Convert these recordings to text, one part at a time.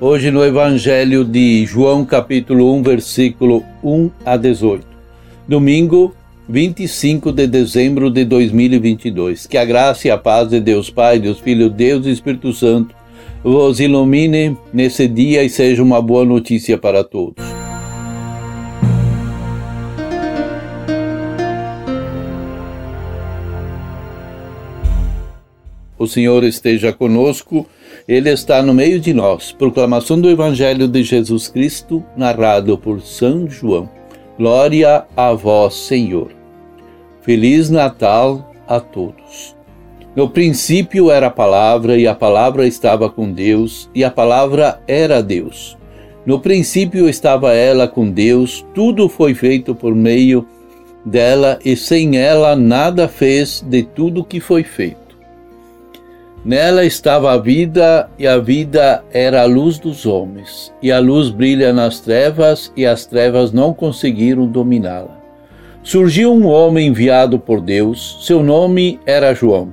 Hoje no Evangelho de João, capítulo 1, versículo 1 a 18. Domingo, 25 de dezembro de 2022. Que a graça e a paz de Deus Pai, Deus Filho, Deus e Espírito Santo vos ilumine nesse dia e seja uma boa notícia para todos. O Senhor esteja conosco ele está no meio de nós. Proclamação do Evangelho de Jesus Cristo, narrado por São João. Glória a vós, Senhor. Feliz Natal a todos. No princípio era a palavra, e a palavra estava com Deus, e a palavra era Deus. No princípio estava ela com Deus, tudo foi feito por meio dela, e sem ela nada fez de tudo que foi feito. Nela estava a vida, e a vida era a luz dos homens. E a luz brilha nas trevas, e as trevas não conseguiram dominá-la. Surgiu um homem enviado por Deus, seu nome era João.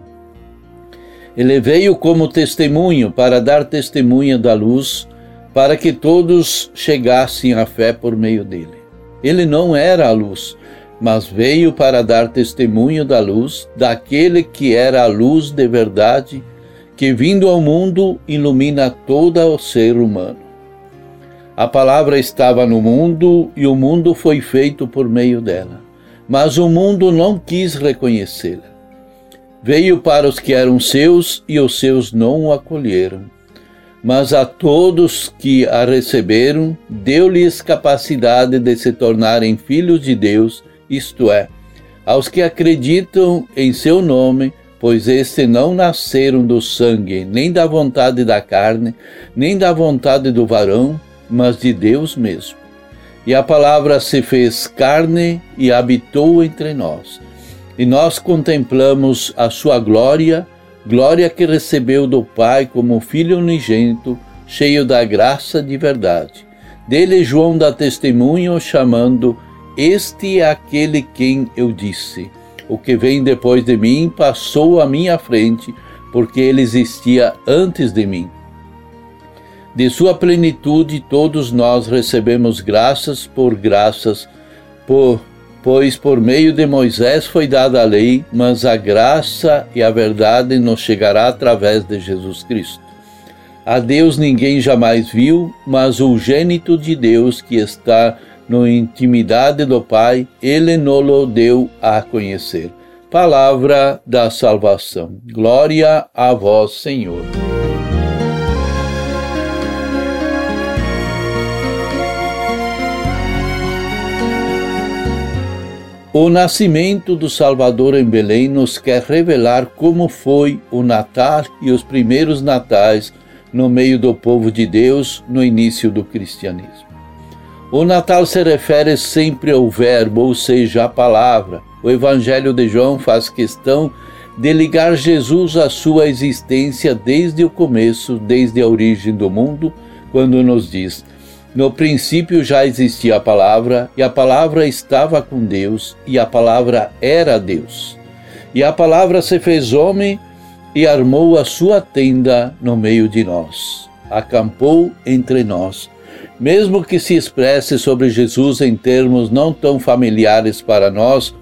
Ele veio como testemunho para dar testemunha da luz, para que todos chegassem à fé por meio dele. Ele não era a luz, mas veio para dar testemunho da luz, daquele que era a luz de verdade que vindo ao mundo ilumina todo o ser humano. A palavra estava no mundo e o mundo foi feito por meio dela, mas o mundo não quis reconhecê-la. Veio para os que eram seus e os seus não o acolheram. Mas a todos que a receberam, deu-lhes capacidade de se tornarem filhos de Deus, isto é, aos que acreditam em seu nome pois estes não nasceram do sangue, nem da vontade da carne, nem da vontade do varão, mas de Deus mesmo. E a palavra se fez carne e habitou entre nós. E nós contemplamos a sua glória, glória que recebeu do Pai como filho unigênito, cheio da graça de verdade. Dele João dá testemunho, chamando: Este é aquele quem eu disse o que vem depois de mim passou à minha frente, porque ele existia antes de mim. De sua plenitude todos nós recebemos graças por graças, por, pois por meio de Moisés foi dada a lei, mas a graça e a verdade nos chegará através de Jesus Cristo. A Deus ninguém jamais viu, mas o gênito de Deus que está no intimidade do Pai, ele nos deu a conhecer. Palavra da salvação. Glória a vós, Senhor. O nascimento do Salvador em Belém nos quer revelar como foi o Natal e os primeiros natais no meio do povo de Deus no início do cristianismo. O Natal se refere sempre ao Verbo, ou seja, à palavra. O Evangelho de João faz questão de ligar Jesus à sua existência desde o começo, desde a origem do mundo, quando nos diz: No princípio já existia a palavra, e a palavra estava com Deus, e a palavra era Deus. E a palavra se fez homem e armou a sua tenda no meio de nós. Acampou entre nós mesmo que se expresse sobre Jesus em termos não tão familiares para nós,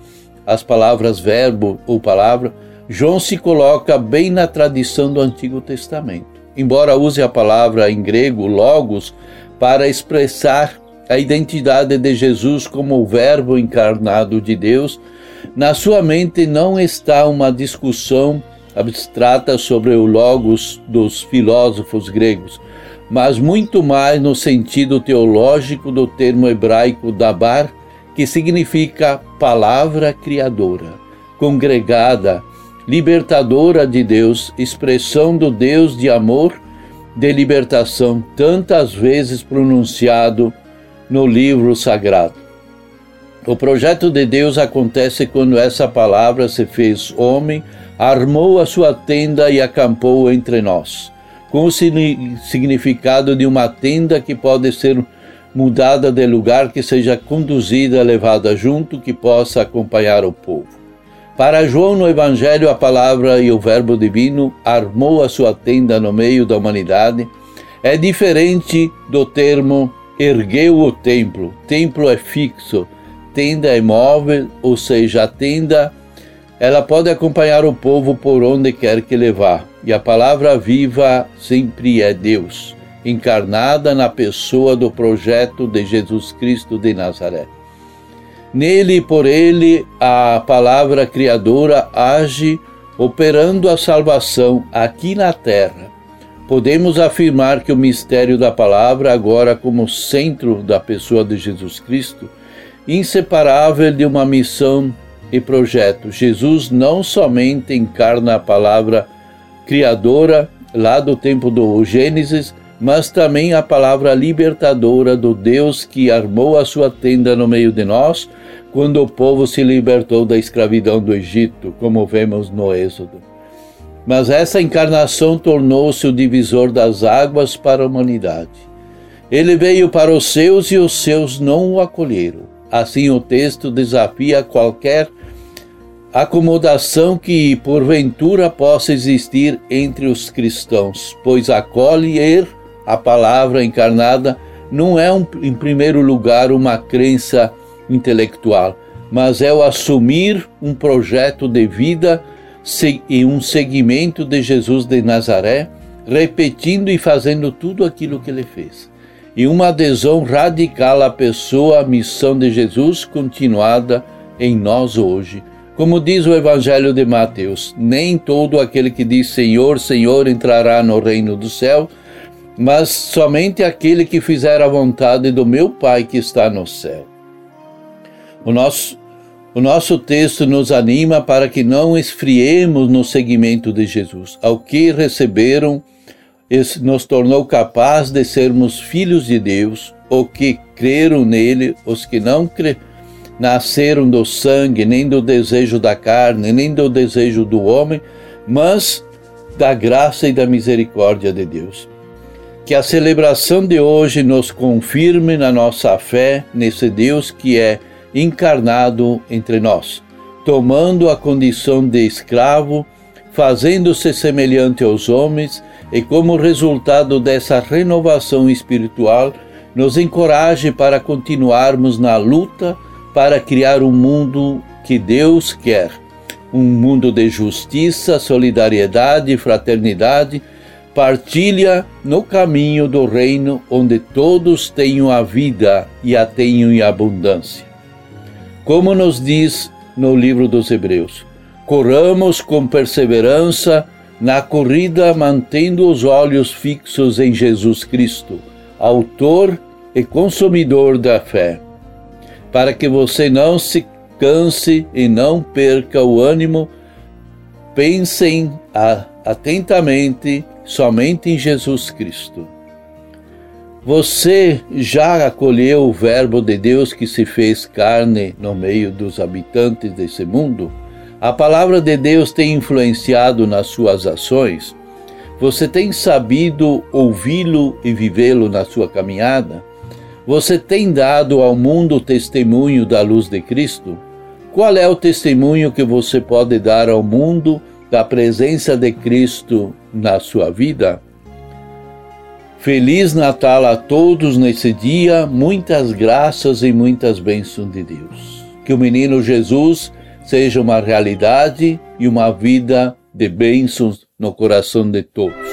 as palavras verbo ou palavra, João se coloca bem na tradição do Antigo Testamento. Embora use a palavra em grego logos para expressar a identidade de Jesus como o Verbo encarnado de Deus, na sua mente não está uma discussão abstrata sobre o logos dos filósofos gregos, mas muito mais no sentido teológico do termo hebraico dabar, que significa palavra criadora, congregada, libertadora de Deus, expressão do Deus de amor, de libertação, tantas vezes pronunciado no livro sagrado. O projeto de Deus acontece quando essa palavra se fez homem, armou a sua tenda e acampou entre nós, com o significado de uma tenda que pode ser mudada de lugar, que seja conduzida, levada junto, que possa acompanhar o povo. Para João no Evangelho, a palavra e o Verbo divino armou a sua tenda no meio da humanidade. É diferente do termo ergueu o templo. Templo é fixo, tenda é móvel, ou seja, a tenda ela pode acompanhar o povo por onde quer que levar. E a palavra viva sempre é Deus encarnada na pessoa do projeto de Jesus Cristo de Nazaré. Nele e por ele, a palavra criadora age operando a salvação aqui na terra. Podemos afirmar que o mistério da palavra, agora como centro da pessoa de Jesus Cristo, inseparável de uma missão e projeto. Jesus não somente encarna a palavra criadora lá do tempo do Gênesis, mas também a palavra libertadora do Deus que armou a sua tenda no meio de nós, quando o povo se libertou da escravidão do Egito, como vemos no Êxodo. Mas essa encarnação tornou-se o divisor das águas para a humanidade. Ele veio para os seus e os seus não o acolheram. Assim, o texto desafia qualquer acomodação que porventura possa existir entre os cristãos, pois acolher a palavra encarnada não é, um, em primeiro lugar, uma crença intelectual, mas é o assumir um projeto de vida e um seguimento de Jesus de Nazaré, repetindo e fazendo tudo aquilo que ele fez. E uma adesão radical à pessoa, à missão de Jesus continuada em nós hoje. Como diz o Evangelho de Mateus, nem todo aquele que diz Senhor, Senhor entrará no reino do céu, mas somente aquele que fizer a vontade do meu Pai que está no céu. O nosso, o nosso texto nos anima para que não esfriemos no seguimento de Jesus. Ao que receberam, nos tornou capaz de sermos filhos de Deus, o que creram nele, os que não creram nasceram do sangue, nem do desejo da carne, nem do desejo do homem, mas da graça e da misericórdia de Deus. Que a celebração de hoje nos confirme na nossa fé nesse Deus que é encarnado entre nós, tomando a condição de escravo, fazendo-se semelhante aos homens e, como resultado dessa renovação espiritual, nos encoraje para continuarmos na luta para criar um mundo que Deus quer. Um mundo de justiça, solidariedade, fraternidade partilha no caminho do reino onde todos tenham a vida e a tenham em abundância. Como nos diz no livro dos Hebreus, corramos com perseverança na corrida mantendo os olhos fixos em Jesus Cristo, autor e consumidor da fé, para que você não se canse e não perca o ânimo, pensem atentamente somente em Jesus Cristo. Você já acolheu o Verbo de Deus que se fez carne no meio dos habitantes desse mundo? A palavra de Deus tem influenciado nas suas ações? Você tem sabido ouvi-lo e vivê-lo na sua caminhada? Você tem dado ao mundo o testemunho da luz de Cristo? Qual é o testemunho que você pode dar ao mundo da presença de Cristo na sua vida. Feliz Natal a todos nesse dia, muitas graças e muitas bênçãos de Deus. Que o menino Jesus seja uma realidade e uma vida de bênçãos no coração de todos.